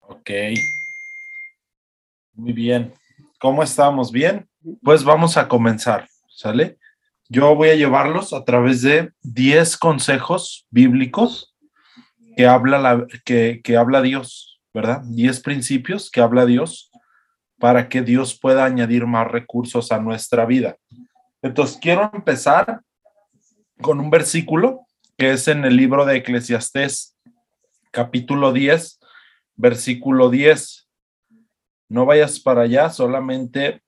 Ok. Muy bien. ¿Cómo estamos? ¿Bien? Pues vamos a comenzar, ¿sale? Yo voy a llevarlos a través de 10 consejos bíblicos que habla, la, que, que habla Dios, ¿verdad? 10 principios que habla Dios para que Dios pueda añadir más recursos a nuestra vida. Entonces, quiero empezar con un versículo que es en el libro de Eclesiastés, capítulo 10, versículo 10. No vayas para allá, solamente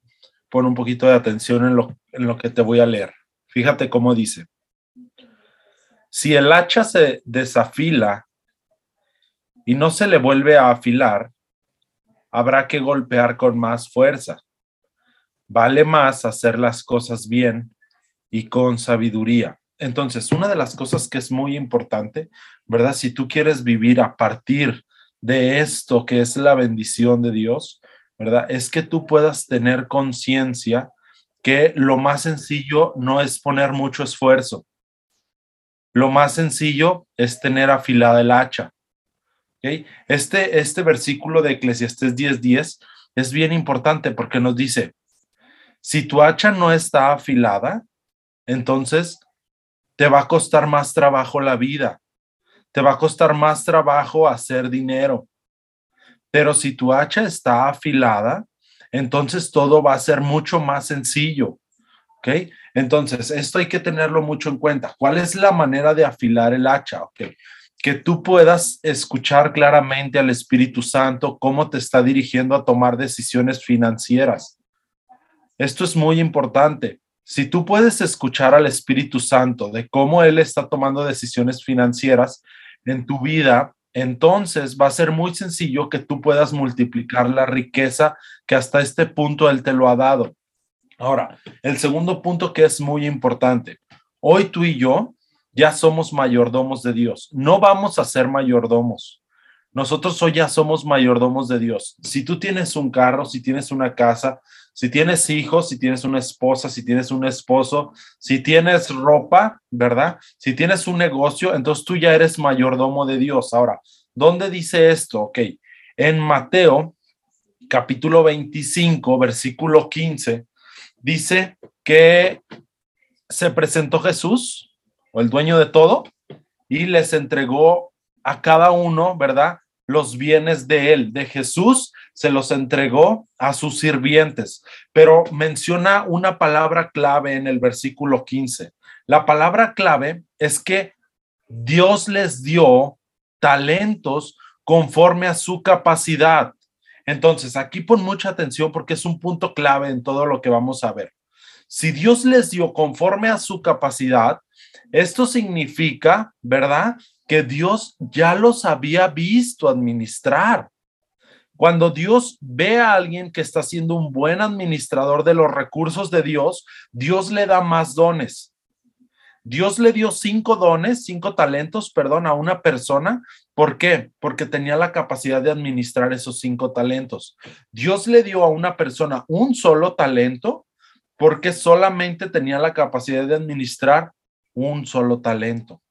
pon un poquito de atención en lo, en lo que te voy a leer. Fíjate cómo dice. Si el hacha se desafila y no se le vuelve a afilar, habrá que golpear con más fuerza. Vale más hacer las cosas bien y con sabiduría. Entonces, una de las cosas que es muy importante, ¿verdad? Si tú quieres vivir a partir de esto que es la bendición de Dios, ¿verdad? Es que tú puedas tener conciencia que lo más sencillo no es poner mucho esfuerzo. Lo más sencillo es tener afilada el hacha. ¿okay? Este, este versículo de Eclesiastés 10:10 es bien importante porque nos dice, si tu hacha no está afilada, entonces te va a costar más trabajo la vida, te va a costar más trabajo hacer dinero. Pero si tu hacha está afilada, entonces todo va a ser mucho más sencillo. ¿Ok? Entonces, esto hay que tenerlo mucho en cuenta. ¿Cuál es la manera de afilar el hacha? ¿Ok? Que tú puedas escuchar claramente al Espíritu Santo cómo te está dirigiendo a tomar decisiones financieras. Esto es muy importante. Si tú puedes escuchar al Espíritu Santo de cómo Él está tomando decisiones financieras en tu vida, entonces va a ser muy sencillo que tú puedas multiplicar la riqueza que hasta este punto Él te lo ha dado. Ahora, el segundo punto que es muy importante. Hoy tú y yo ya somos mayordomos de Dios. No vamos a ser mayordomos. Nosotros hoy ya somos mayordomos de Dios. Si tú tienes un carro, si tienes una casa, si tienes hijos, si tienes una esposa, si tienes un esposo, si tienes ropa, ¿verdad? Si tienes un negocio, entonces tú ya eres mayordomo de Dios. Ahora, ¿dónde dice esto? Ok, en Mateo capítulo 25, versículo 15, dice que se presentó Jesús, o el dueño de todo, y les entregó a cada uno, ¿verdad? Los bienes de él, de Jesús, se los entregó a sus sirvientes, pero menciona una palabra clave en el versículo 15. La palabra clave es que Dios les dio talentos conforme a su capacidad. Entonces, aquí pon mucha atención porque es un punto clave en todo lo que vamos a ver. Si Dios les dio conforme a su capacidad, esto significa, ¿verdad? Que Dios ya los había visto administrar. Cuando Dios ve a alguien que está siendo un buen administrador de los recursos de Dios, Dios le da más dones. Dios le dio cinco dones, cinco talentos, perdón, a una persona. ¿Por qué? Porque tenía la capacidad de administrar esos cinco talentos. Dios le dio a una persona un solo talento porque solamente tenía la capacidad de administrar un solo talento.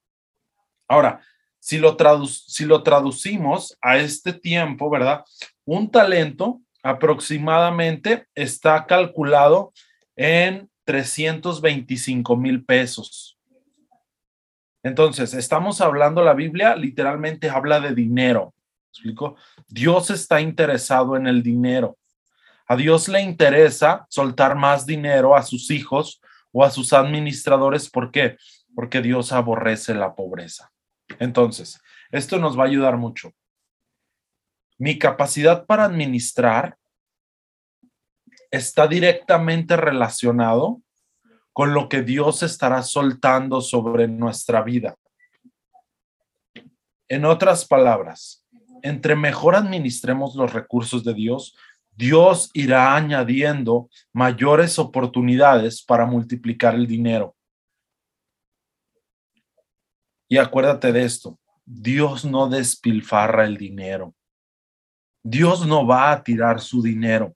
Ahora, si lo, si lo traducimos a este tiempo, ¿verdad? Un talento aproximadamente está calculado en 325 mil pesos. Entonces, estamos hablando, la Biblia literalmente habla de dinero. explico? Dios está interesado en el dinero. A Dios le interesa soltar más dinero a sus hijos o a sus administradores. ¿Por qué? Porque Dios aborrece la pobreza. Entonces, esto nos va a ayudar mucho. Mi capacidad para administrar está directamente relacionado con lo que Dios estará soltando sobre nuestra vida. En otras palabras, entre mejor administremos los recursos de Dios, Dios irá añadiendo mayores oportunidades para multiplicar el dinero. Y acuérdate de esto, Dios no despilfarra el dinero. Dios no va a tirar su dinero.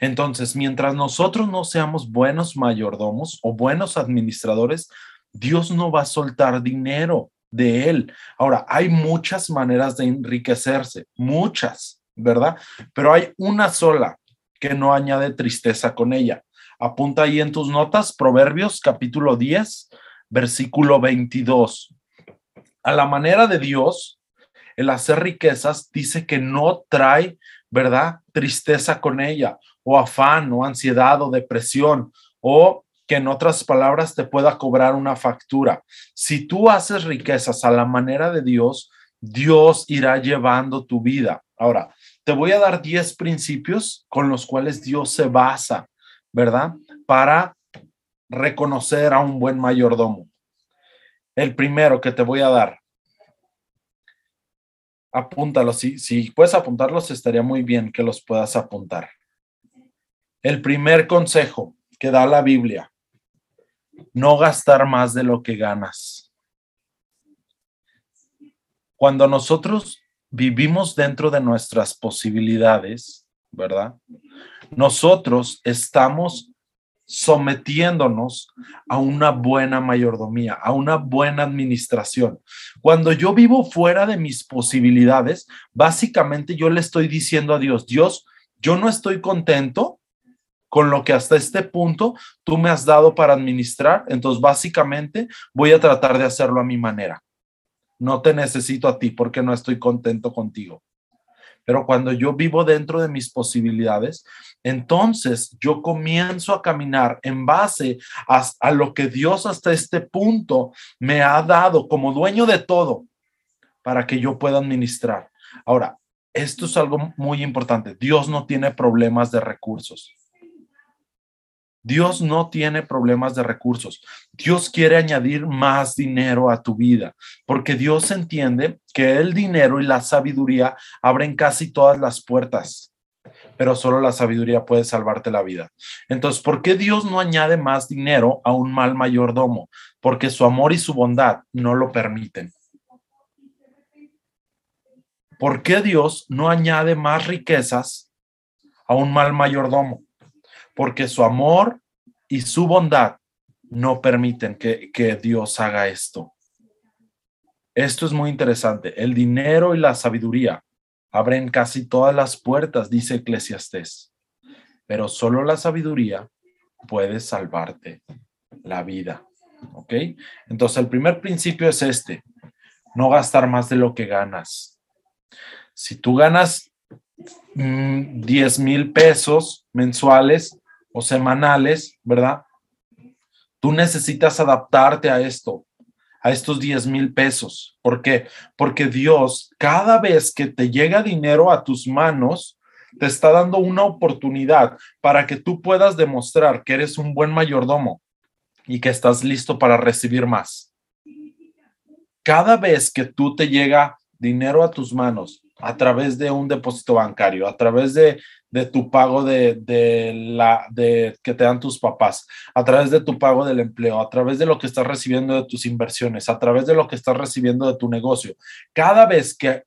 Entonces, mientras nosotros no seamos buenos mayordomos o buenos administradores, Dios no va a soltar dinero de él. Ahora, hay muchas maneras de enriquecerse, muchas, ¿verdad? Pero hay una sola que no añade tristeza con ella. Apunta ahí en tus notas, Proverbios capítulo 10, versículo 22. A la manera de Dios, el hacer riquezas dice que no trae, ¿verdad? Tristeza con ella, o afán, o ansiedad, o depresión, o que en otras palabras te pueda cobrar una factura. Si tú haces riquezas a la manera de Dios, Dios irá llevando tu vida. Ahora, te voy a dar 10 principios con los cuales Dios se basa, ¿verdad? Para reconocer a un buen mayordomo. El primero que te voy a dar, apúntalo. Si, si puedes apuntarlos, estaría muy bien que los puedas apuntar. El primer consejo que da la Biblia no gastar más de lo que ganas. Cuando nosotros vivimos dentro de nuestras posibilidades, ¿verdad? Nosotros estamos sometiéndonos a una buena mayordomía, a una buena administración. Cuando yo vivo fuera de mis posibilidades, básicamente yo le estoy diciendo a Dios, Dios, yo no estoy contento con lo que hasta este punto tú me has dado para administrar. Entonces, básicamente, voy a tratar de hacerlo a mi manera. No te necesito a ti porque no estoy contento contigo. Pero cuando yo vivo dentro de mis posibilidades, entonces yo comienzo a caminar en base a, a, lo que Dios hasta este punto me ha dado como dueño de todo para que yo pueda administrar. Ahora, esto es algo muy importante. Dios no tiene problemas de recursos. Dios no tiene problemas de recursos. Dios quiere añadir más dinero a tu vida, porque Dios entiende que el dinero y la sabiduría abren casi todas las puertas, pero solo la sabiduría puede salvarte la vida. Entonces, ¿por qué Dios no añade más dinero a un mal mayordomo? Porque su amor y su bondad no lo permiten. ¿Por qué Dios no añade más riquezas a un mal mayordomo? Porque su amor y su bondad no permiten que, Dios haga esto. Esto es muy interesante. El dinero y la sabiduría abren casi todas las puertas, dice Eclesiastés, pero solo la sabiduría puede salvarte la vida. ¿Ok? Entonces, el primer principio es este, no gastar más de lo que ganas. Si tú ganas 10 mm, mil pesos mensuales, o semanales, ¿verdad? Tú necesitas adaptarte a esto, a estos 10 mil pesos. ¿Por qué? Porque Dios, cada vez que te llega dinero a tus manos, te está dando una oportunidad para que tú puedas demostrar que eres un buen mayordomo y que estás listo para recibir más. Cada vez que tú te llega dinero a tus manos a través de un depósito bancario, a través de, de tu pago de, de, la de que te dan tus papás, a través de tu pago del empleo, a través de lo que estás recibiendo de tus inversiones, a través de lo que estás recibiendo de tu negocio. Cada vez que,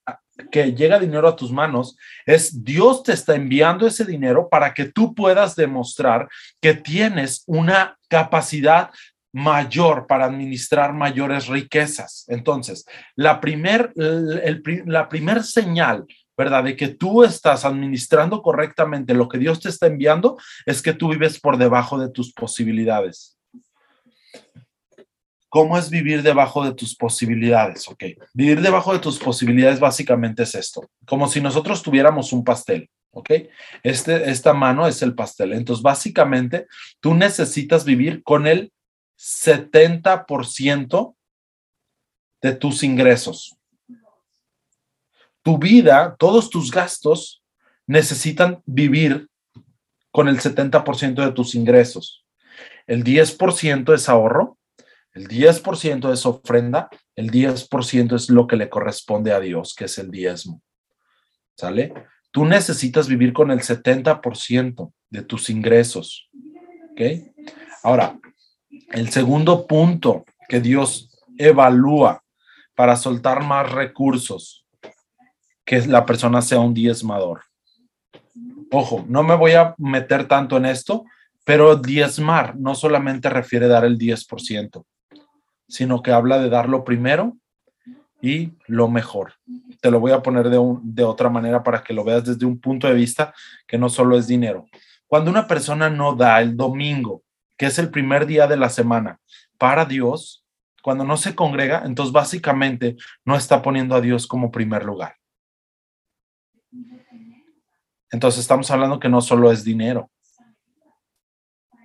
que llega dinero a tus manos, es Dios te está enviando ese dinero para que tú puedas demostrar que tienes una capacidad mayor para administrar mayores riquezas. Entonces, la primer, la primer señal ¿verdad? De que tú estás administrando correctamente lo que Dios te está enviando, es que tú vives por debajo de tus posibilidades. ¿Cómo es vivir debajo de tus posibilidades? Ok, vivir debajo de tus posibilidades básicamente es esto, como si nosotros tuviéramos un pastel, ¿ok? Este, esta mano es el pastel. Entonces, básicamente, tú necesitas vivir con el 70% de tus ingresos tu vida, todos tus gastos necesitan vivir con el 70% de tus ingresos. El 10% es ahorro, el 10% es ofrenda, el 10% es lo que le corresponde a Dios, que es el diezmo. ¿Sale? Tú necesitas vivir con el 70% de tus ingresos. ¿Ok? Ahora, el segundo punto que Dios evalúa para soltar más recursos que la persona sea un diezmador. Ojo, no me voy a meter tanto en esto, pero diezmar no solamente refiere dar el 10%, sino que habla de dar lo primero y lo mejor. Te lo voy a poner de, de otra manera para que lo veas desde un punto de vista que no solo es dinero. Cuando una persona no da el domingo, que es el primer día de la semana, para Dios, cuando no se congrega, entonces básicamente no está poniendo a Dios como primer lugar. Entonces estamos hablando que no solo es dinero.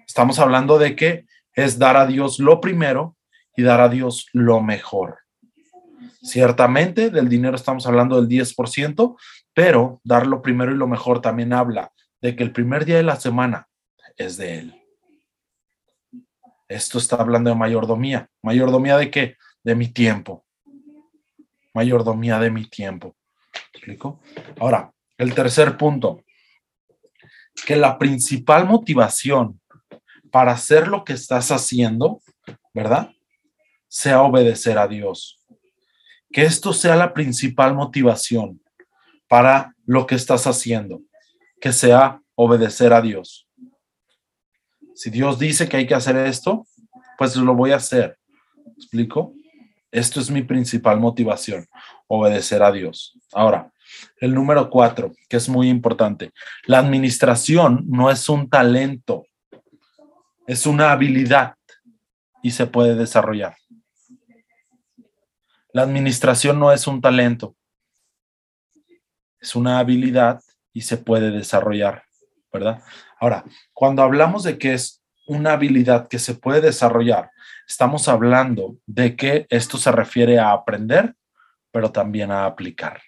Estamos hablando de que es dar a Dios lo primero y dar a Dios lo mejor. Ciertamente del dinero estamos hablando del 10%, pero dar lo primero y lo mejor también habla de que el primer día de la semana es de Él. Esto está hablando de mayordomía. ¿Mayordomía de qué? De mi tiempo. Mayordomía de mi tiempo. explico? Ahora, el tercer punto, que la principal motivación para hacer lo que estás haciendo, ¿verdad? Sea obedecer a Dios. Que esto sea la principal motivación para lo que estás haciendo, que sea obedecer a Dios. Si Dios dice que hay que hacer esto, pues lo voy a hacer. explico? Esto es mi principal motivación, obedecer a Dios. Ahora, el número cuatro, que es muy importante. La administración no es un talento, es una habilidad y se puede desarrollar. La administración no es un talento, es una habilidad y se puede desarrollar, ¿verdad? Ahora, cuando hablamos de que es una habilidad que se puede desarrollar, estamos hablando de que esto se refiere a aprender, pero también a aplicar.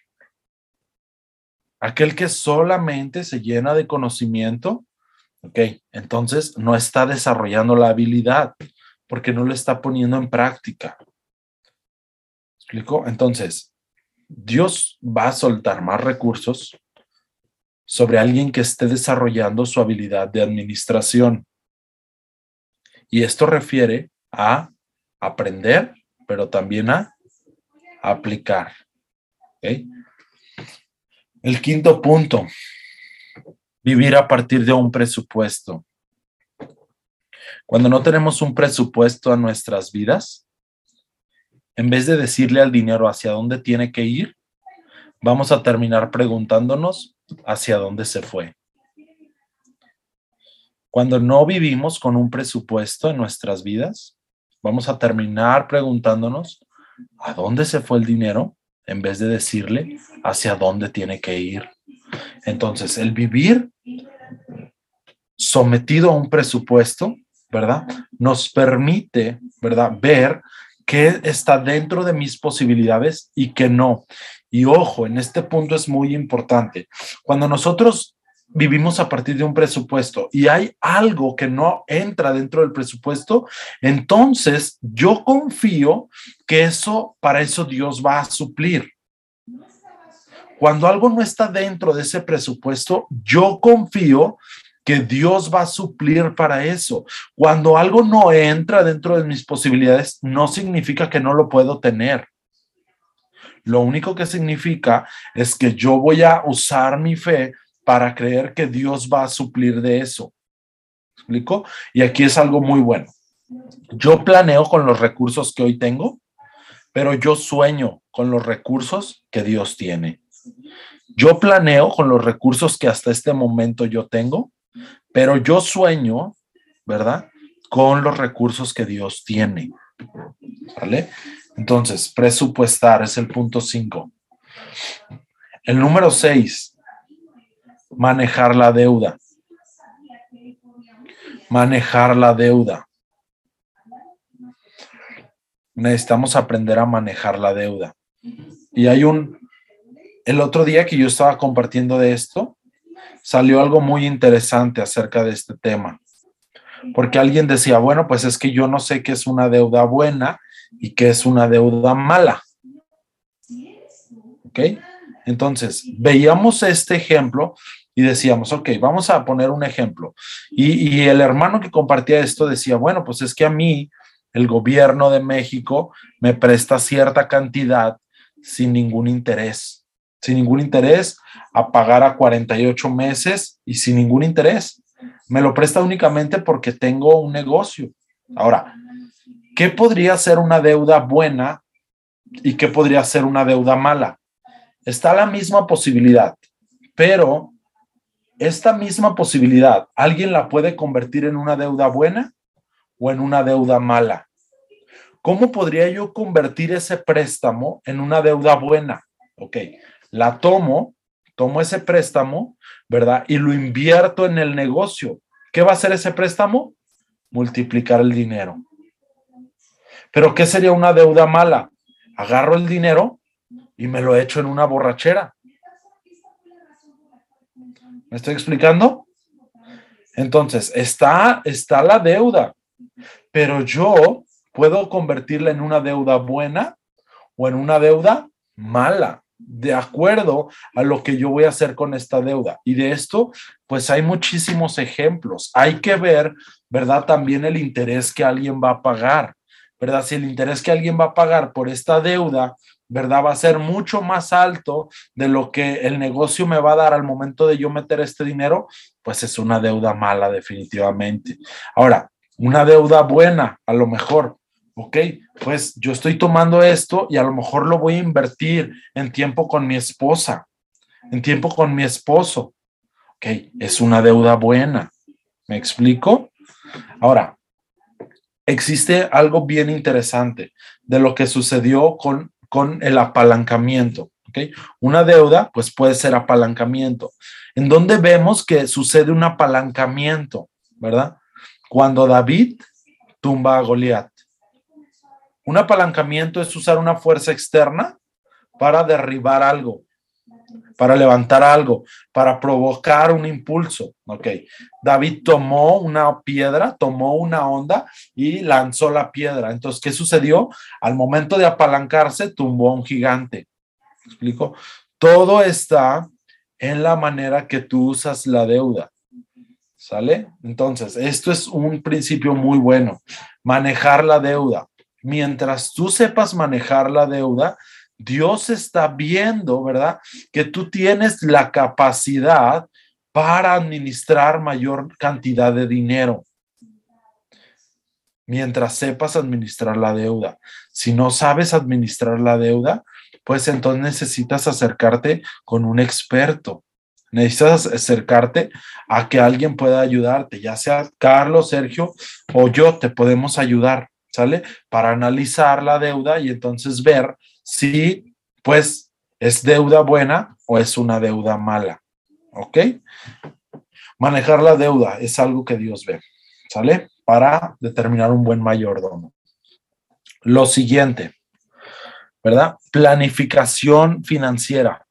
Aquel que solamente se llena de conocimiento, ok, entonces no está desarrollando la habilidad porque no lo está poniendo en práctica. ¿Explico? Entonces, Dios va a soltar más recursos sobre alguien que esté desarrollando su habilidad de administración. Y esto refiere a aprender, pero también a aplicar. ¿okay? El quinto punto, vivir a partir de un presupuesto. Cuando no tenemos un presupuesto a nuestras vidas, en vez de decirle al dinero hacia dónde tiene que ir, vamos a terminar preguntándonos hacia dónde se fue. Cuando no vivimos con un presupuesto en nuestras vidas, vamos a terminar preguntándonos a dónde se fue el dinero en vez de decirle hacia dónde tiene que ir. Entonces, el vivir sometido a un presupuesto, ¿verdad? Nos permite, ¿verdad? Ver qué está dentro de mis posibilidades y qué no. Y ojo, en este punto es muy importante. Cuando nosotros vivimos a partir de un presupuesto y hay algo que no entra dentro del presupuesto, entonces yo confío que eso, para eso Dios va a suplir. Cuando algo no está dentro de ese presupuesto, yo confío que Dios va a suplir para eso. Cuando algo no entra dentro de mis posibilidades, no significa que no lo puedo tener. Lo único que significa es que yo voy a usar mi fe para creer que Dios va a suplir de eso. explico? Y aquí es algo muy bueno. Yo planeo con los recursos que hoy tengo, pero yo sueño con los recursos que Dios tiene. Yo planeo con los recursos que hasta este momento yo tengo, pero yo sueño, ¿verdad? Con los recursos que Dios tiene. ¿Vale? Entonces, presupuestar es el punto 5. El número 6, manejar la deuda. Manejar la deuda. Necesitamos aprender a manejar la deuda. Y hay un, el otro día que yo estaba compartiendo de esto, salió algo muy interesante acerca de este tema. Porque alguien decía, bueno, pues es que yo no sé qué es una deuda buena y qué es una deuda mala. ¿Ok? Entonces, veíamos este ejemplo y decíamos, ok, vamos a poner un ejemplo. Y, el hermano que compartía esto decía, bueno, pues es que a mí el gobierno de México me presta cierta cantidad sin ningún interés, sin ningún interés a pagar a 48 meses y sin ningún interés. Me lo presta únicamente porque tengo un negocio. Ahora, ¿qué podría ser una deuda buena y qué podría ser una deuda mala? Está la misma posibilidad, pero esta misma posibilidad, ¿alguien la puede convertir en una deuda buena o en una deuda mala? ¿Cómo podría yo convertir ese préstamo en una deuda buena? Ok, la tomo, tomo ese préstamo, ¿verdad? Y lo invierto en el negocio. ¿Qué va a hacer ese préstamo? Multiplicar el dinero. Pero ¿qué sería una deuda mala? Agarro el dinero y me lo echo en una borrachera. ¿Me estoy explicando? Entonces, está, está la deuda, pero yo puedo convertirla en una deuda buena o en una deuda mala, de acuerdo a lo que yo voy a hacer con esta deuda. Y de esto, pues hay muchísimos ejemplos. Hay que ver, ¿verdad? También el interés que alguien va a pagar, ¿verdad? Si el interés que alguien va a pagar por esta deuda ¿verdad? Va a ser mucho más alto de lo que el negocio me va a dar al momento de yo meter este dinero, pues es una deuda mala definitivamente. Ahora, una deuda buena, a lo mejor, ok, pues yo estoy tomando esto y a lo mejor lo voy a invertir en tiempo con mi esposa, en tiempo con mi esposo. Ok, es una deuda buena. ¿Me explico? Ahora, existe algo bien interesante de lo que sucedió con con el apalancamiento. Una deuda, pues puede ser apalancamiento. ¿En dónde vemos que sucede un apalancamiento? ¿Verdad? Cuando David tumba a Goliat. Un apalancamiento es usar una fuerza externa para derribar algo para levantar algo, para provocar un impulso. Ok, David tomó una piedra, tomó una onda y lanzó la piedra. Entonces, ¿qué sucedió? Al momento de apalancarse, tumbó a un gigante. ¿Me explico? Todo está en la manera que tú usas la deuda. ¿Sale? Entonces, esto es un principio muy bueno. Manejar la deuda. Mientras tú sepas manejar la deuda, Dios está viendo, ¿verdad? Que tú tienes la capacidad para administrar mayor cantidad de dinero. Mientras sepas administrar la deuda. Si no sabes administrar la deuda, pues entonces necesitas acercarte con un experto. Necesitas acercarte a que alguien pueda ayudarte, ya sea Carlos, Sergio o yo, te podemos ayudar, ¿sale? Para analizar la deuda y entonces ver si pues es deuda buena o es una deuda mala. ¿Ok? Manejar la deuda es algo que Dios ve, ¿sale? Para determinar un buen mayordomo. Lo siguiente, ¿verdad? Planificación financiera.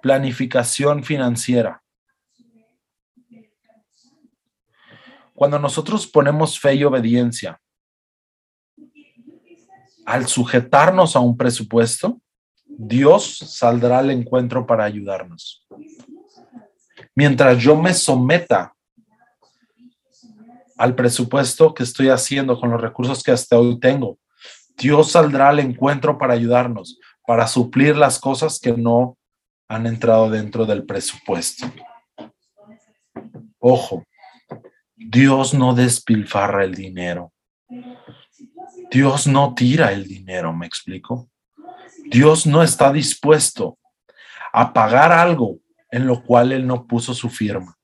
Planificación financiera. Cuando nosotros ponemos fe y obediencia al sujetarnos a un presupuesto, Dios saldrá al encuentro para ayudarnos. Mientras yo me someta al presupuesto que estoy haciendo con los recursos que hasta hoy tengo, Dios saldrá al encuentro para ayudarnos, para suplir las cosas que no han entrado dentro del presupuesto. Ojo, Dios no despilfarra el dinero. Dios no tira el dinero, me explico. Dios no está dispuesto a pagar algo en lo cual Él no puso su firma.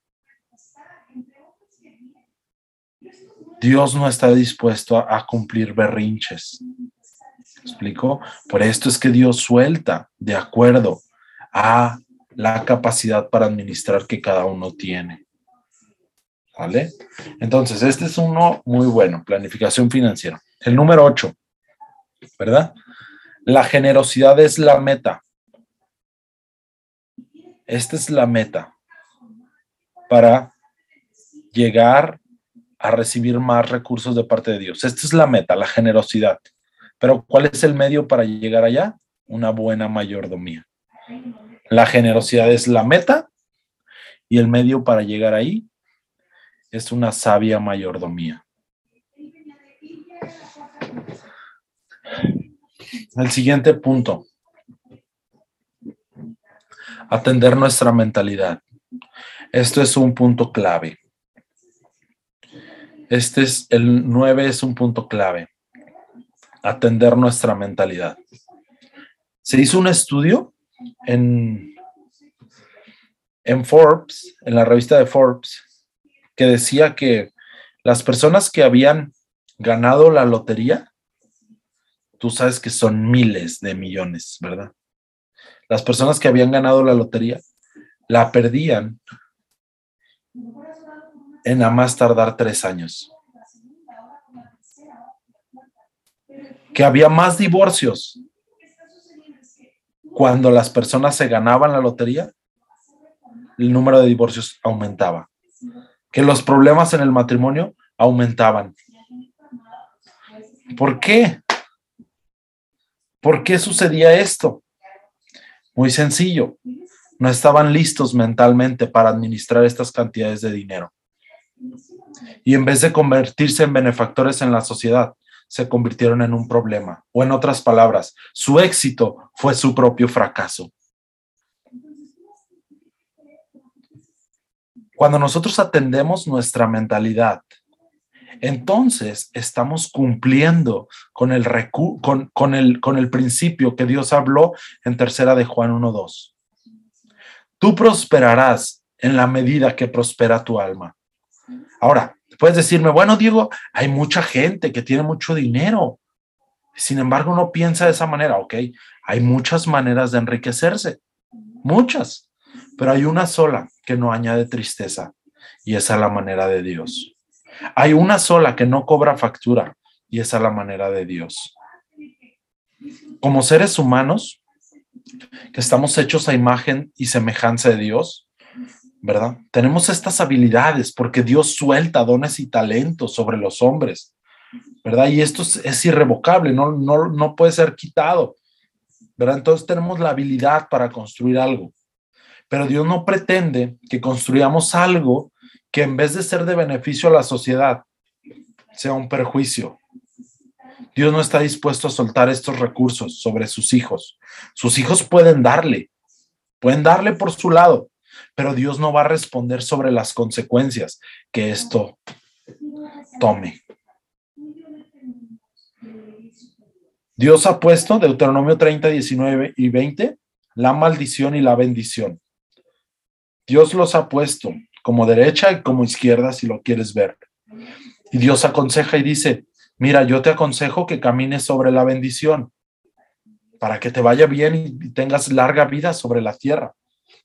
Dios no está dispuesto a, cumplir berrinches. ¿Me explico? Por esto es que Dios suelta de acuerdo a la capacidad para administrar que cada uno tiene. ¿Vale? Entonces, este es uno muy bueno, planificación financiera. El número 8, ¿verdad? La generosidad es la meta. Esta es la meta para llegar a recibir más recursos de parte de Dios. Esta es la meta, la generosidad. Pero ¿cuál es el medio para llegar allá? Una buena mayordomía. La generosidad es la meta y el medio para llegar ahí es una sabia mayordomía. El siguiente punto. Atender nuestra mentalidad. Esto es un punto clave. Este es el 9 es un punto clave. Atender nuestra mentalidad. Se hizo un estudio en, en Forbes, en la revista de Forbes, que decía que las personas que habían ganado la lotería, tú sabes que son miles de millones, ¿verdad? Las personas que habían ganado la lotería la perdían en a más tardar tres años. Que había más divorcios cuando las personas se ganaban la lotería, el número de divorcios aumentaba. Que los problemas en el matrimonio aumentaban. ¿Por qué? ¿Por qué sucedía esto? Muy sencillo. No estaban listos mentalmente para administrar estas cantidades de dinero. Y en vez de convertirse en benefactores en la sociedad, se convirtieron en un problema. O en otras palabras, su éxito fue su propio fracaso. Cuando nosotros atendemos nuestra mentalidad, entonces estamos cumpliendo con el, con, el, con el principio que Dios habló en tercera de Juan 1.2. Tú prosperarás en la medida que prospera tu alma. Ahora, puedes decirme, bueno, Diego, hay mucha gente que tiene mucho dinero. Sin embargo, no piensa de esa manera, ¿ok? Hay muchas maneras de enriquecerse, muchas, pero hay una sola que no añade tristeza y esa es la manera de Dios. Hay una sola que no cobra factura y esa es la manera de Dios. Como seres humanos, que estamos hechos a imagen y semejanza de Dios, ¿verdad? Tenemos estas habilidades porque Dios suelta dones y talentos sobre los hombres, ¿verdad? Y esto es, irrevocable, no, no, no puede ser quitado, ¿verdad? Entonces tenemos la habilidad para construir algo, pero Dios no pretende que construyamos algo que en vez de ser de beneficio a la sociedad, sea un perjuicio. Dios no está dispuesto a soltar estos recursos sobre sus hijos. Sus hijos pueden darle, pueden darle por su lado, pero Dios no va a responder sobre las consecuencias que esto tome. Dios ha puesto, Deuteronomio 30, 19 y 20, la maldición y la bendición. Dios los ha puesto como derecha y como izquierda, si lo quieres ver. Y Dios aconseja y dice, mira, yo te aconsejo que camines sobre la bendición para que te vaya bien y tengas larga vida sobre la tierra.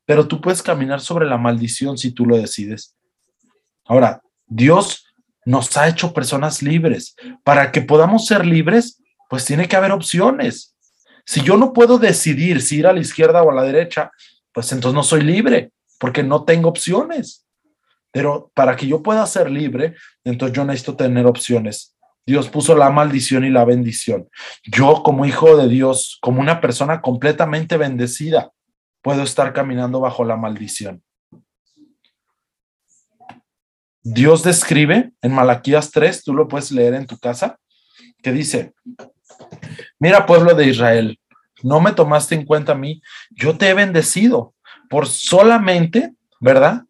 Pero tú puedes caminar sobre la maldición si tú lo decides. Ahora, Dios nos ha hecho personas libres. Para que podamos ser libres, pues tiene que haber opciones. Si yo no puedo decidir si ir a la izquierda o a la derecha, pues entonces no soy libre, porque no tengo opciones. Pero para que yo pueda ser libre, entonces yo necesito tener opciones. Dios puso la maldición y la bendición. Yo como hijo de Dios, como una persona completamente bendecida, puedo estar caminando bajo la maldición. Dios describe en Malaquías 3, tú lo puedes leer en tu casa, que dice, mira pueblo de Israel, no me tomaste en cuenta a mí, yo te he bendecido por solamente, ¿verdad?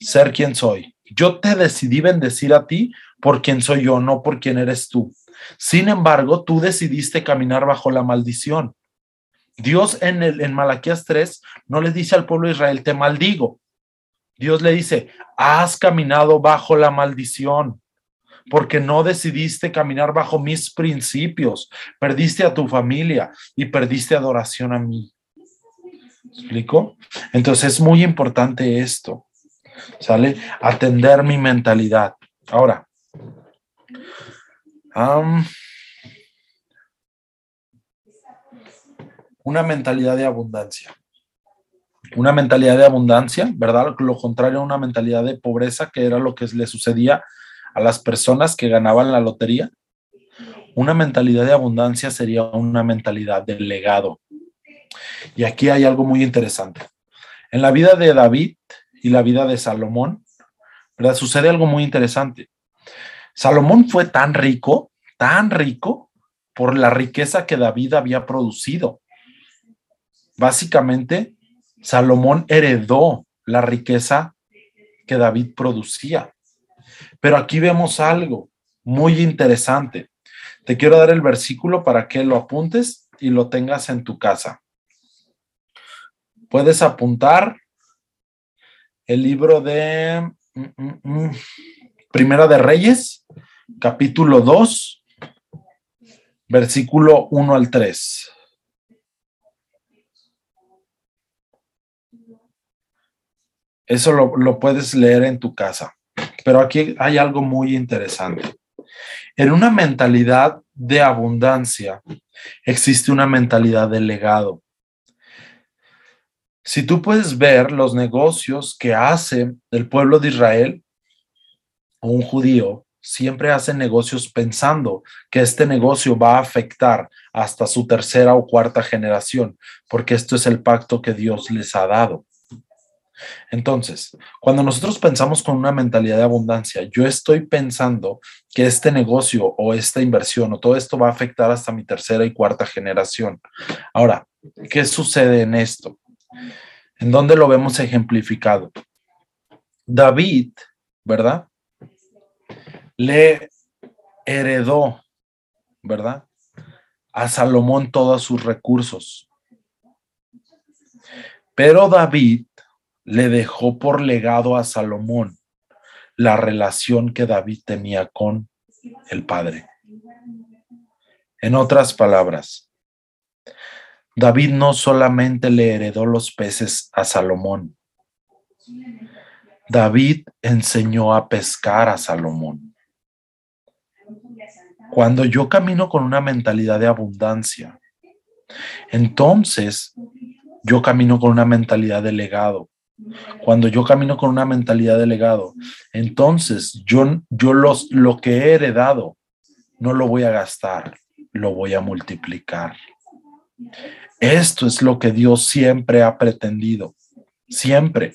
Ser quien soy. Yo te decidí bendecir a ti por quien soy yo, no por quien eres tú. Sin embargo, tú decidiste caminar bajo la maldición. Dios en, el, en Malaquías 3 no le dice al pueblo de Israel, te maldigo. Dios le dice, has caminado bajo la maldición porque no decidiste caminar bajo mis principios. Perdiste a tu familia y perdiste adoración a mí. ¿Explico? Entonces es muy importante esto. ¿Sale? Atender mi mentalidad. Ahora, una mentalidad de abundancia. Una mentalidad de abundancia, ¿verdad? Lo contrario a una mentalidad de pobreza, que era lo que le sucedía a las personas que ganaban la lotería. Una mentalidad de abundancia sería una mentalidad de legado. Y aquí hay algo muy interesante. En la vida de David, y la vida de Salomón, ¿verdad? Sucede algo muy interesante. Salomón fue tan rico, tan rico, por la riqueza que David había producido. Básicamente, Salomón heredó la riqueza que David producía. Pero aquí vemos algo muy interesante. Te quiero dar el versículo para que lo apuntes y lo tengas en tu casa. Puedes apuntar el libro de mm, mm, mm, Primera de Reyes, capítulo 2, versículo 1 al 3. Eso lo, lo, puedes leer en tu casa. Pero aquí hay algo muy interesante. En una mentalidad de abundancia existe una mentalidad de legado. Si tú puedes ver los negocios que hace el pueblo de Israel un judío, siempre hace negocios pensando que este negocio va a afectar hasta su tercera o cuarta generación, porque esto es el pacto que Dios les ha dado. Entonces, cuando nosotros pensamos con una mentalidad de abundancia, yo estoy pensando que este negocio o esta inversión o todo esto va a afectar hasta mi tercera y cuarta generación. Ahora, ¿qué sucede en esto? ¿En dónde lo vemos ejemplificado? David, ¿verdad? Le heredó, ¿verdad? A Salomón todos sus recursos. Pero David le dejó por legado a Salomón la relación que David tenía con el Padre. En otras palabras, David no solamente le heredó los peces a Salomón, David enseñó a pescar a Salomón. Cuando yo camino con una mentalidad de abundancia, entonces yo camino con una mentalidad de legado. Cuando yo camino con una mentalidad de legado, entonces yo, yo los, lo que he heredado no lo voy a gastar, lo voy a multiplicar. Esto es lo que Dios siempre ha pretendido, siempre.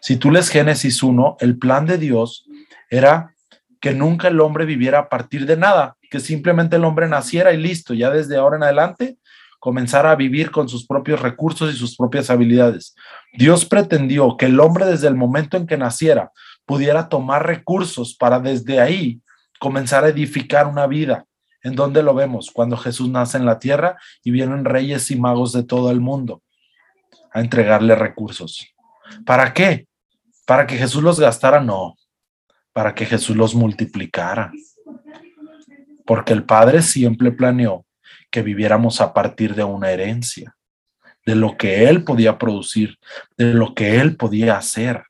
Si tú lees Génesis 1, el plan de Dios era que nunca el hombre viviera a partir de nada, que simplemente el hombre naciera y listo, ya desde ahora en adelante comenzara a vivir con sus propios recursos y sus propias habilidades. Dios pretendió que el hombre desde el momento en que naciera pudiera tomar recursos para desde ahí comenzar a edificar una vida, ¿En dónde lo vemos? Cuando Jesús nace en la tierra y vienen reyes y magos de todo el mundo a entregarle recursos. ¿Para qué? ¿Para que Jesús los gastara? No, para que Jesús los multiplicara. Porque el Padre siempre planeó que viviéramos a partir de una herencia, de lo que Él podía producir, de lo que Él podía hacer.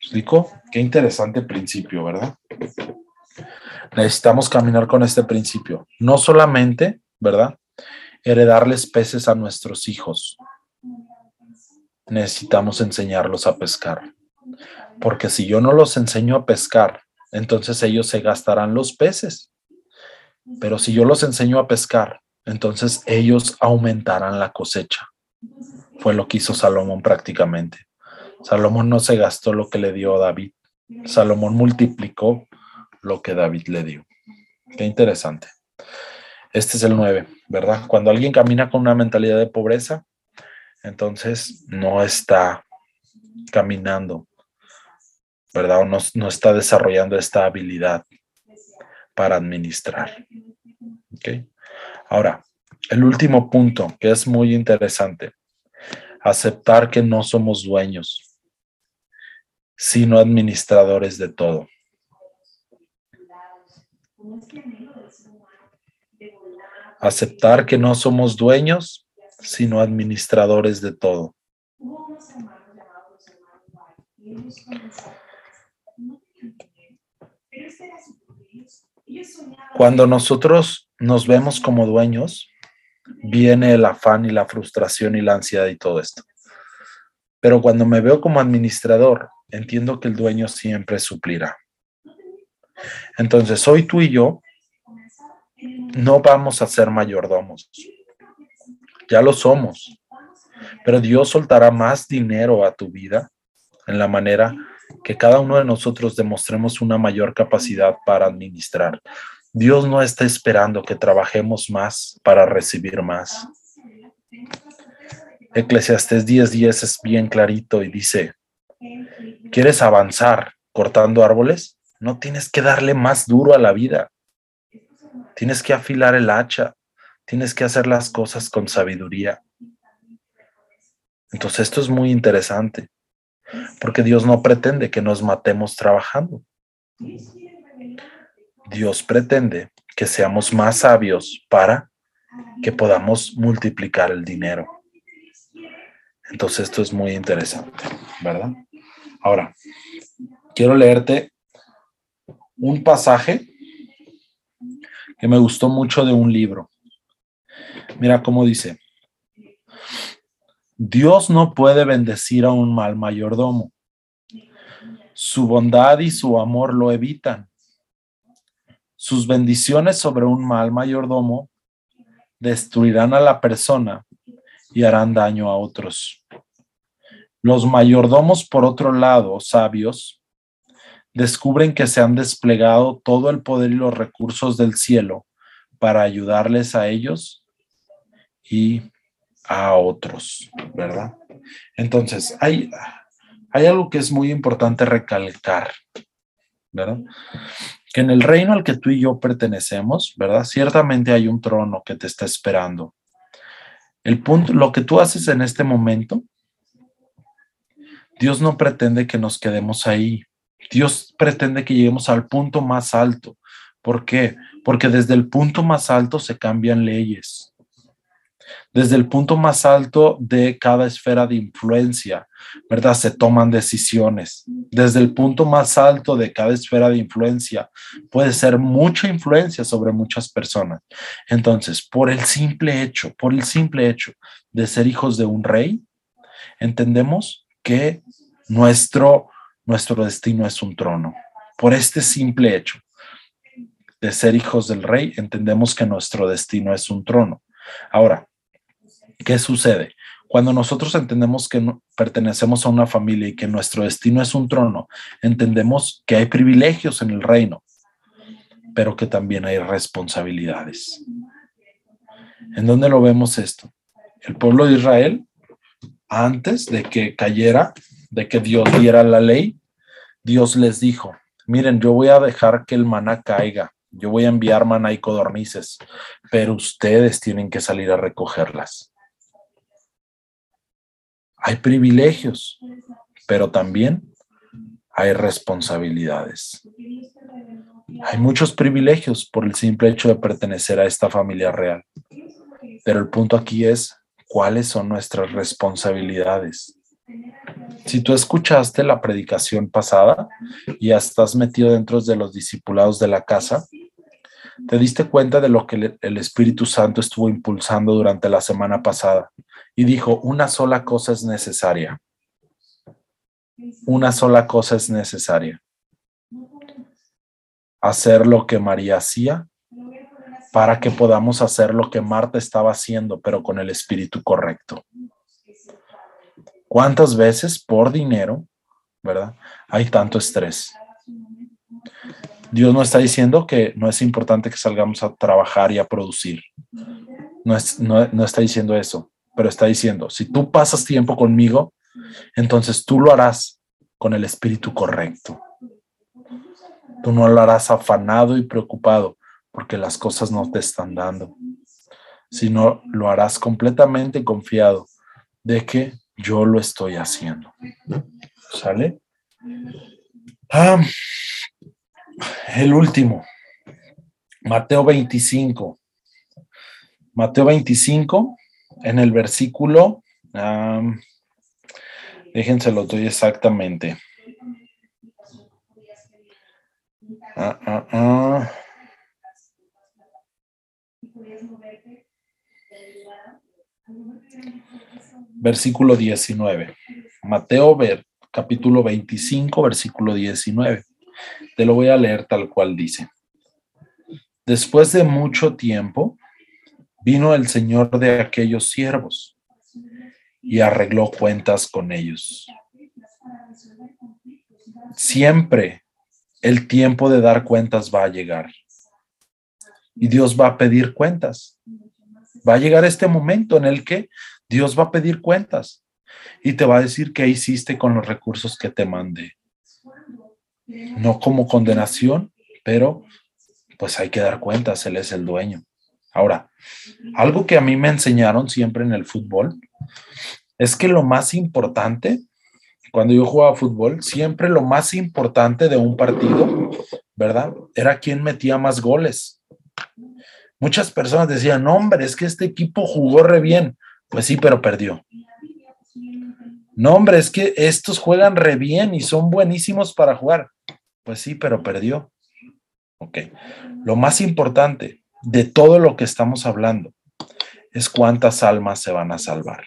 ¿Explico? Qué interesante principio, ¿verdad? Necesitamos caminar con este principio. No solamente, ¿verdad? Heredarles peces a nuestros hijos. Necesitamos enseñarlos a pescar. Porque si yo no los enseño a pescar, entonces ellos se gastarán los peces. Pero si yo los enseño a pescar, entonces ellos aumentarán la cosecha. Fue lo que hizo Salomón prácticamente. Salomón no se gastó lo que le dio David. Salomón multiplicó lo que David le dio. Qué interesante. Este es el 9, ¿verdad? Cuando alguien camina con una mentalidad de pobreza, entonces no está caminando, ¿verdad? O no, no está desarrollando esta habilidad para administrar. ¿Ok? Ahora, el último punto que es muy interesante, aceptar que no somos dueños, sino administradores de todo. Aceptar que no somos dueños, sino administradores de todo. Cuando nosotros nos vemos como dueños, viene el afán y la frustración y la ansiedad y todo esto. Pero cuando me veo como administrador, entiendo que el dueño siempre suplirá. Entonces, hoy tú y yo no vamos a ser mayordomos. Ya lo somos. Pero Dios soltará más dinero a tu vida en la manera que cada uno de nosotros demostremos una mayor capacidad para administrar. Dios no está esperando que trabajemos más para recibir más. Eclesiastés 10:10 es bien clarito y dice, ¿quieres avanzar cortando árboles? No tienes que darle más duro a la vida. Tienes que afilar el hacha, tienes que hacer las cosas con sabiduría. Entonces esto es muy interesante, porque Dios no pretende que nos matemos trabajando. Dios pretende que seamos más sabios para que podamos multiplicar el dinero. Entonces esto es muy interesante, ¿verdad? Ahora, quiero leerte un pasaje que me gustó mucho de un libro. Mira cómo dice, Dios no puede bendecir a un mal mayordomo. Su bondad y su amor lo evitan. Sus bendiciones sobre un mal mayordomo destruirán a la persona y harán daño a otros. Los mayordomos, por otro lado, sabios, descubren que se han desplegado todo el poder y los recursos del cielo para ayudarles a ellos y a otros, ¿verdad? Entonces, hay, hay algo que es muy importante recalcar, ¿verdad? Que en el reino al que tú y yo pertenecemos, ¿verdad? Ciertamente hay un trono que te está esperando. El punto, lo que tú haces en este momento, Dios no pretende que nos quedemos ahí. Dios pretende que lleguemos al punto más alto. ¿Por qué? Porque desde el punto más alto se cambian leyes. Desde el punto más alto de cada esfera de influencia, ¿verdad? Se toman decisiones. Desde el punto más alto de cada esfera de influencia puede ser mucha influencia sobre muchas personas. Entonces, por el simple hecho, por el simple hecho de ser hijos de un rey, entendemos que nuestro nuestro destino es un trono. Por este simple hecho de ser hijos del rey, entendemos que nuestro destino es un trono. Ahora, ¿qué sucede? Cuando nosotros entendemos que pertenecemos a una familia y que nuestro destino es un trono, entendemos que hay privilegios en el reino, pero que también hay responsabilidades. ¿En dónde lo vemos esto? El pueblo de Israel, antes de que cayera de que Dios diera la ley, Dios les dijo, miren, yo voy a dejar que el maná caiga, yo voy a enviar maná y codornices, pero ustedes tienen que salir a recogerlas. Hay privilegios, pero también hay responsabilidades. Hay muchos privilegios por el simple hecho de pertenecer a esta familia real. Pero el punto aquí es, ¿cuáles son nuestras responsabilidades? Si tú escuchaste la predicación pasada y estás metido dentro de los discipulados de la casa, te diste cuenta de lo que el Espíritu Santo estuvo impulsando durante la semana pasada y dijo, una sola cosa es necesaria. Una sola cosa es necesaria. Hacer lo que María hacía para que podamos hacer lo que Marta estaba haciendo, pero con el espíritu correcto. ¿Cuántas veces por dinero, verdad? Hay tanto estrés. Dios no está diciendo que no es importante que salgamos a trabajar y a producir. No, no, está diciendo eso, pero está diciendo, si tú pasas tiempo conmigo, entonces tú lo harás con el espíritu correcto. Tú no lo harás afanado y preocupado porque las cosas no te están dando, sino lo harás completamente confiado de que yo lo estoy haciendo. ¿Sale? Ah, el último, Mateo 25. Mateo 25, en el versículo, déjense lo doy exactamente. Ah, ah, ah versículo 19. Mateo capítulo 25, versículo 19. Te lo voy a leer tal cual dice. Después de mucho tiempo, vino el Señor de aquellos siervos y arregló cuentas con ellos. Siempre el tiempo de dar cuentas va a llegar. Y Dios va a pedir cuentas. Va a llegar este momento en el que Dios va a pedir cuentas y te va a decir qué hiciste con los recursos que te mandé. no como condenación, pero pues hay que dar cuentas, Él es el dueño. Ahora, algo que a mí me enseñaron siempre en el fútbol es que lo más importante, cuando yo jugaba fútbol, siempre lo más importante de un partido, ¿verdad? Era quién metía más goles. Muchas personas decían, no, hombre, es que este equipo jugó re bien. Pues sí, pero perdió. No, hombre, es que estos juegan re bien y son buenísimos para jugar. Pues sí, pero perdió. Ok. Lo más importante de todo lo que estamos hablando es cuántas almas se van a salvar.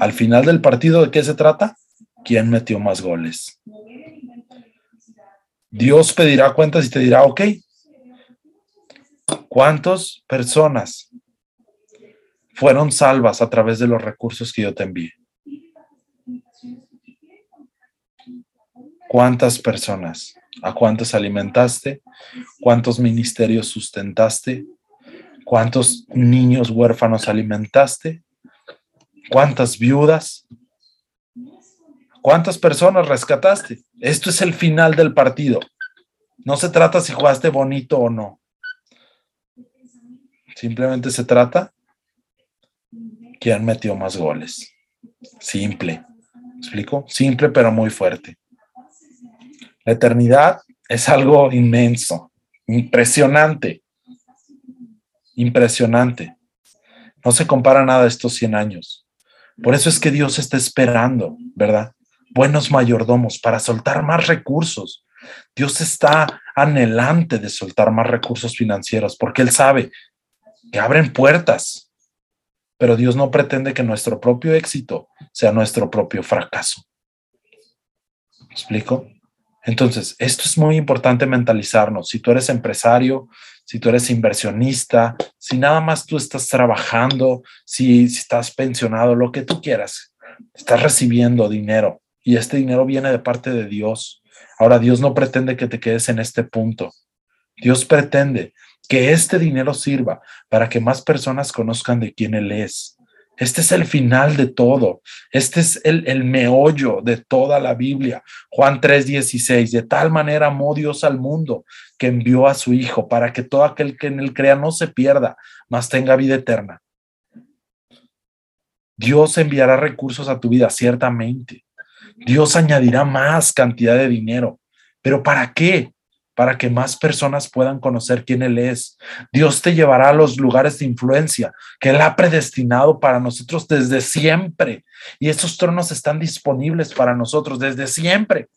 Al final del partido, ¿de qué se trata? ¿Quién metió más goles? Dios pedirá cuentas y te dirá, ok, ¿cuántas personas fueron salvas a través de los recursos que yo te envié. ¿Cuántas personas? ¿A cuántos alimentaste? ¿Cuántos ministerios sustentaste? ¿Cuántos niños huérfanos alimentaste? ¿Cuántas viudas? ¿Cuántas personas rescataste? Esto es el final del partido. No se trata si jugaste bonito o no. Simplemente se trata quién metió más goles. Simple. explico? Simple pero muy fuerte. La eternidad es algo inmenso, impresionante. Impresionante. No se compara nada a estos 100 años. Por eso es que Dios está esperando, ¿verdad? Buenos mayordomos para soltar más recursos. Dios está anhelante de soltar más recursos financieros porque Él sabe que abren puertas pero Dios no pretende que nuestro propio éxito sea nuestro propio fracaso. ¿Me explico? Entonces, esto es muy importante mentalizarnos. Si tú eres empresario, si tú eres inversionista, si nada más tú estás trabajando, si, si estás pensionado, lo que tú quieras, estás recibiendo dinero y este dinero viene de parte de Dios. Ahora, Dios no pretende que te quedes en este punto. Dios pretende que este dinero sirva para que más personas conozcan de quién Él es. Este es el final de todo. Este es el, el meollo de toda la Biblia. Juan 3:16. De tal manera amó Dios al mundo que envió a su Hijo para que todo aquel que en él crea no se pierda, mas tenga vida eterna. Dios enviará recursos a tu vida, ciertamente. Dios añadirá más cantidad de dinero. ¿Pero para qué? Para que más personas puedan conocer quién Él es. Dios te llevará a los lugares de influencia que Él ha predestinado para nosotros desde siempre. Y esos tronos están disponibles para nosotros desde siempre.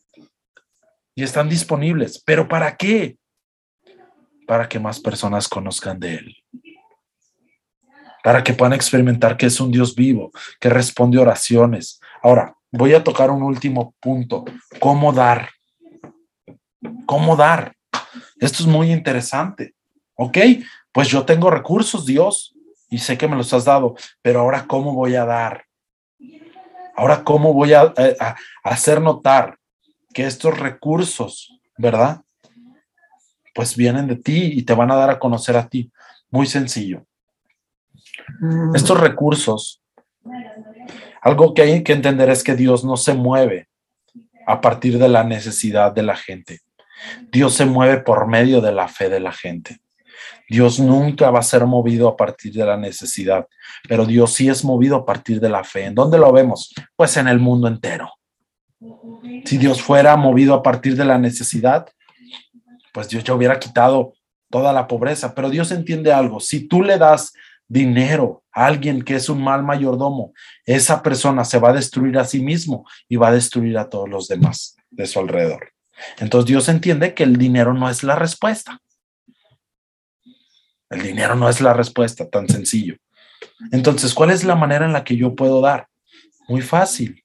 Y están disponibles. ¿Pero para qué? Para que más personas conozcan de Él. Para que puedan experimentar que es un Dios vivo, que responde oraciones. Ahora, voy a tocar un último punto. ¿Cómo dar? ¿Cómo dar? Esto es muy interesante. Ok, pues yo tengo recursos, Dios, y sé que me los has dado, pero ahora ¿cómo voy a dar? Ahora ¿cómo voy a, eh, hacer notar que estos recursos, ¿verdad? Pues vienen de ti y te van a dar a conocer a ti. Muy sencillo. Mm. Estos recursos, algo que hay que entender es que Dios no se mueve a partir de la necesidad de la gente. Dios se mueve por medio de la fe de la gente. Dios nunca va a ser movido a partir de la necesidad, pero Dios sí es movido a partir de la fe. ¿En dónde lo vemos? Pues en el mundo entero. Si Dios fuera movido a partir de la necesidad, pues Dios ya hubiera quitado toda la pobreza, pero Dios entiende algo. Si tú le das dinero a alguien que es un mal mayordomo, esa persona se va a destruir a sí mismo y va a destruir a todos los demás de su alrededor. Entonces Dios entiende que el dinero no es la respuesta. El dinero no es la respuesta, tan sencillo. Entonces, ¿cuál es la manera en la que yo puedo dar? Muy fácil.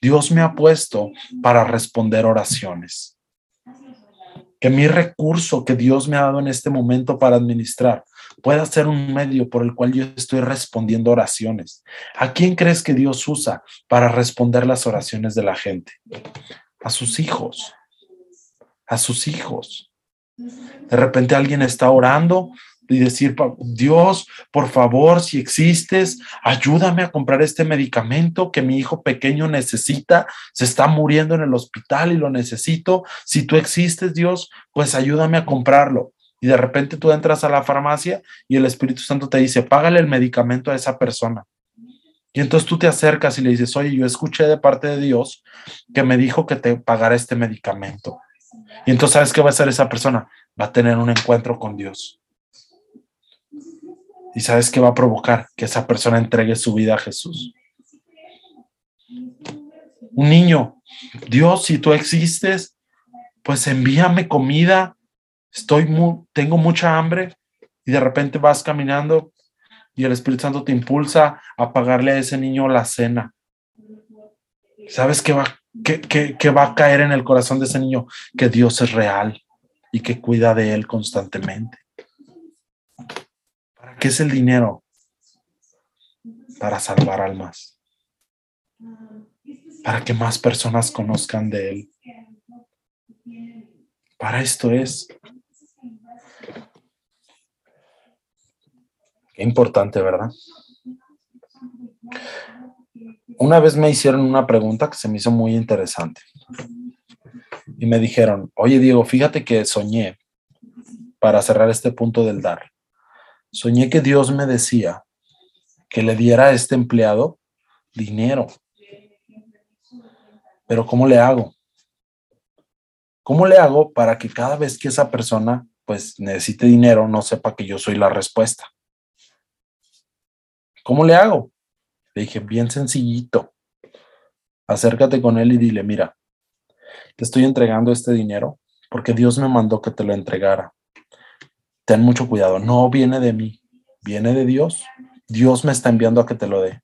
Dios me ha puesto para responder oraciones. Que mi recurso que Dios me ha dado en este momento para administrar pueda ser un medio por el cual yo estoy respondiendo oraciones. ¿A quién crees que Dios usa para responder las oraciones de la gente? A sus hijos a sus hijos. De repente alguien está orando, y decir, Dios, por favor, si existes, ayúdame a comprar este medicamento que mi hijo pequeño necesita, se está muriendo en el hospital y lo necesito. Si tú existes, Dios, pues ayúdame a comprarlo. Y de repente tú entras a la farmacia y el Espíritu Santo te dice, págale el medicamento a esa persona. Y entonces tú te acercas y le dices, oye, yo escuché de parte de Dios que me dijo que te pagara este medicamento. Y entonces, ¿sabes qué va a hacer esa persona? Va a tener un encuentro con Dios. ¿Y sabes qué va a provocar? Que esa persona entregue su vida a Jesús. Un niño, Dios, si tú existes, pues envíame comida. Estoy muy, tengo mucha hambre. Y de repente vas caminando y el Espíritu Santo te impulsa a pagarle a ese niño la cena. ¿Sabes qué va, qué, qué va a caer en el corazón de ese niño? Que Dios es real y que cuida de él constantemente. ¿Qué es el dinero? Para salvar almas. Para que más personas conozcan de Él. Para esto es. Qué importante, ¿verdad? Una vez me hicieron una pregunta que se me hizo muy interesante. Y me dijeron, oye Diego, fíjate que soñé para cerrar este punto del dar soñé que Dios me decía que le diera a este empleado dinero. Pero ¿cómo le hago? ¿Cómo le hago para que cada vez que esa persona pues necesite dinero no sepa que yo soy la respuesta? ¿Cómo le hago? Le dije, bien sencillito. Acércate con él y dile, mira, te estoy entregando este dinero porque Dios me mandó que te lo entregara ten mucho cuidado, no viene de mí, viene de Dios. Dios me está enviando a que te lo dé,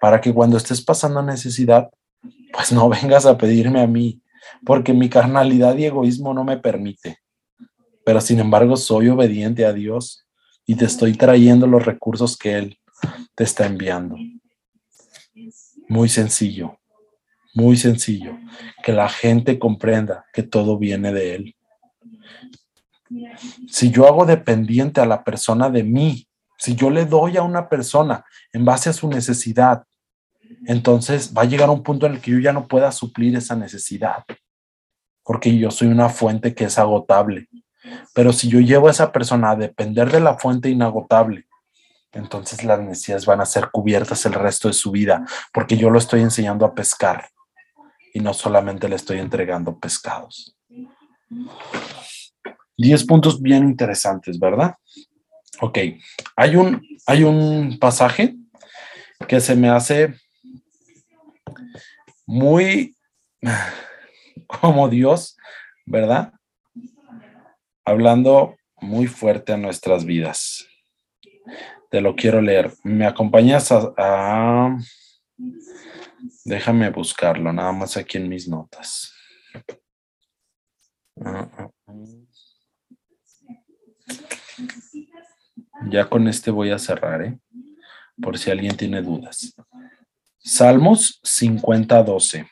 para que cuando estés pasando necesidad, pues no vengas a pedirme a mí, porque mi carnalidad y egoísmo no me permite. Pero sin embargo soy obediente a Dios y te estoy trayendo los recursos que Él te está enviando. Muy sencillo, muy sencillo, que la gente comprenda que todo viene de Él. Si yo hago dependiente a la persona de mí, si yo le doy a una persona en base a su necesidad, entonces va a llegar un punto en el que yo ya no pueda suplir esa necesidad, porque yo soy una fuente que es agotable. Pero si yo llevo a esa persona a depender de la fuente inagotable, entonces las necesidades van a ser cubiertas el resto de su vida, porque yo lo estoy enseñando a pescar y no solamente le estoy entregando pescados. 10 puntos bien interesantes, ¿verdad? Ok, hay un, hay un pasaje que se me hace muy como Dios, ¿verdad? Hablando muy fuerte a nuestras vidas. Te lo quiero leer. ¿Me acompañas a, Déjame buscarlo, nada más aquí en mis notas. Ah, ah. Ya con este voy a cerrar, ¿eh? por si alguien tiene dudas. Salmos 50, 12.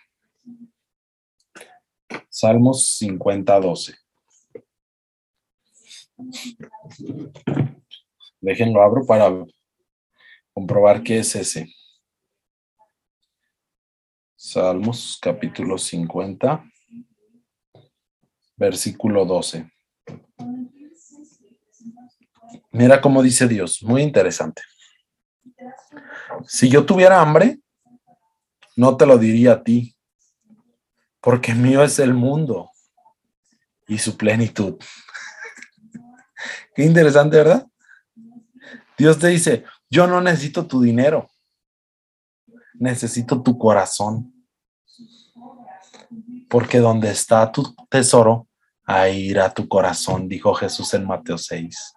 Salmos 50, 12. Déjenlo abro para comprobar qué es ese. Salmos capítulo 50, versículo 12. Mira cómo dice Dios, muy interesante. Si yo tuviera hambre, no te lo diría a ti, porque mío es el mundo y su plenitud. Qué interesante, ¿verdad? Dios te dice, yo no necesito tu dinero, necesito tu corazón. Porque donde está tu tesoro, ahí irá tu corazón, dijo Jesús en Mateo 6.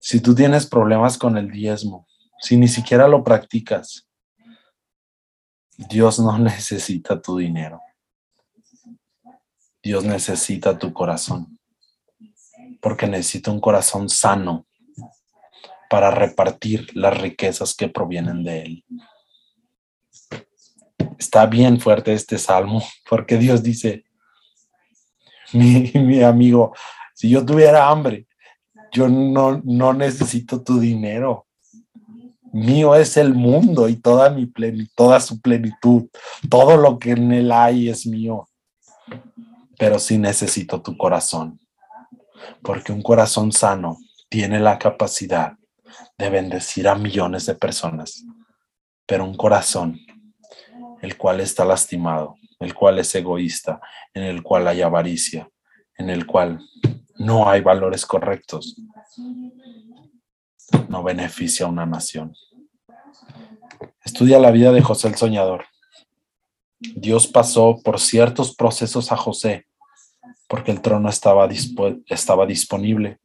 Si tú tienes problemas con el diezmo, si ni siquiera lo practicas, Dios no necesita tu dinero. Dios necesita tu corazón, porque necesita un corazón sano para repartir las riquezas que provienen de Él. Está bien fuerte este salmo, porque Dios dice, mi, mi amigo, si yo tuviera hambre, yo no, no necesito tu dinero. Mío es el mundo y toda, mi toda su plenitud. Todo lo que en él hay es mío. Pero sí necesito tu corazón. Porque un corazón sano tiene la capacidad de bendecir a millones de personas. Pero un corazón, el cual está lastimado, el cual es egoísta, en el cual hay avaricia, en el cual no hay valores correctos, no beneficia a una nación. Estudia la vida de José el Soñador. Dios pasó por ciertos procesos a José porque el trono estaba, estaba disponible,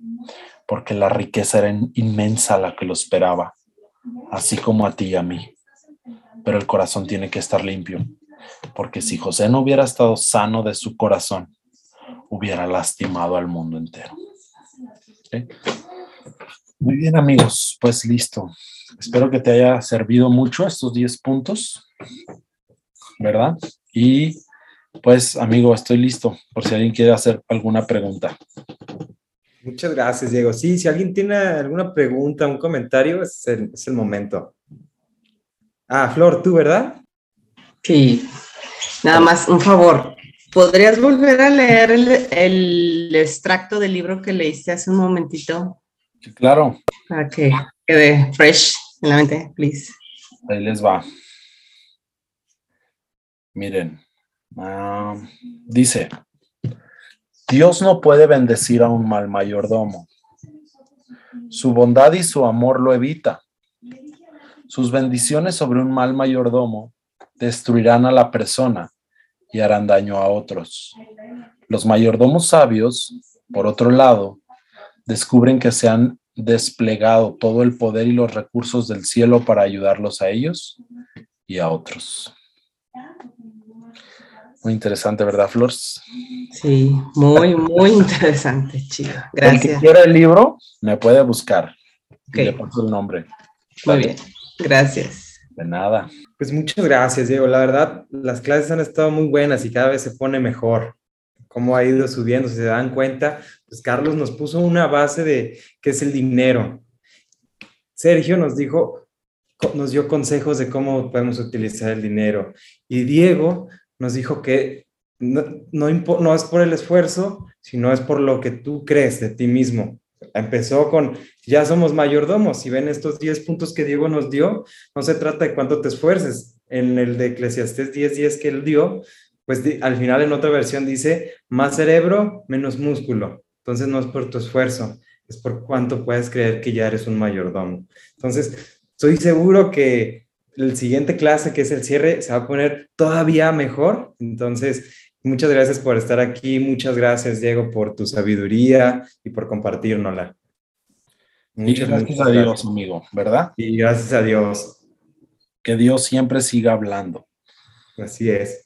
porque la riqueza era inmensa la que lo esperaba, así como a ti y a mí. Pero el corazón tiene que estar limpio, porque si José no hubiera estado sano de su corazón, hubiera lastimado al mundo entero. Muy bien amigos, pues listo. Espero que te haya servido mucho estos 10 puntos, ¿verdad? Y pues amigo, estoy listo por si alguien quiere hacer alguna pregunta. Muchas gracias, Diego. Sí, si alguien tiene alguna pregunta, un comentario, es el, es el momento. Ah, Flor, tú, ¿verdad? Sí, nada más un favor. ¿Podrías volver a leer el, extracto del libro que leíste hace un momentito? Sí, claro. Para que quede fresh en la mente, please. Ahí les va. Miren, ah, dice, Dios no puede bendecir a un mal mayordomo. Su bondad y su amor lo evita. Sus bendiciones sobre un mal mayordomo destruirán a la persona y harán daño a otros. Los mayordomos sabios, por otro lado, descubren que se han desplegado todo el poder y los recursos del cielo para ayudarlos a ellos y a otros. Muy interesante, ¿verdad, Flores? Sí, muy, muy interesante, chido. Gracias. El que quiera el libro, me puede buscar. le pongo el nombre. Muy bien, gracias. De nada. Pues muchas gracias, Diego. La verdad, las clases han estado muy buenas y cada vez se pone mejor. Cómo ha ido subiendo, si se dan cuenta, pues Carlos nos puso una base de qué es el dinero. Sergio nos dijo, nos dio consejos de cómo podemos utilizar el dinero. Y Diego nos dijo que no, no, es por el esfuerzo, sino es por lo que tú crees de ti mismo. Empezó con, ya somos mayordomos, si ven estos 10 puntos que Diego nos dio, no se trata de cuánto te esfuerces. En el de Eclesiastes 10, 10 que él dio, pues al final en otra versión dice, más cerebro, menos músculo. Entonces no es por tu esfuerzo, es por cuánto puedes creer que ya eres un mayordomo. Entonces, estoy seguro que el siguiente clase, que es el cierre, se va a poner todavía mejor. Entonces, muchas gracias por estar aquí. Muchas gracias, Diego, por tu sabiduría y por compartirnosla. Muchas gracias a Dios, amigo, ¿verdad? Y gracias a Dios. Que Dios siempre siga hablando. Así es.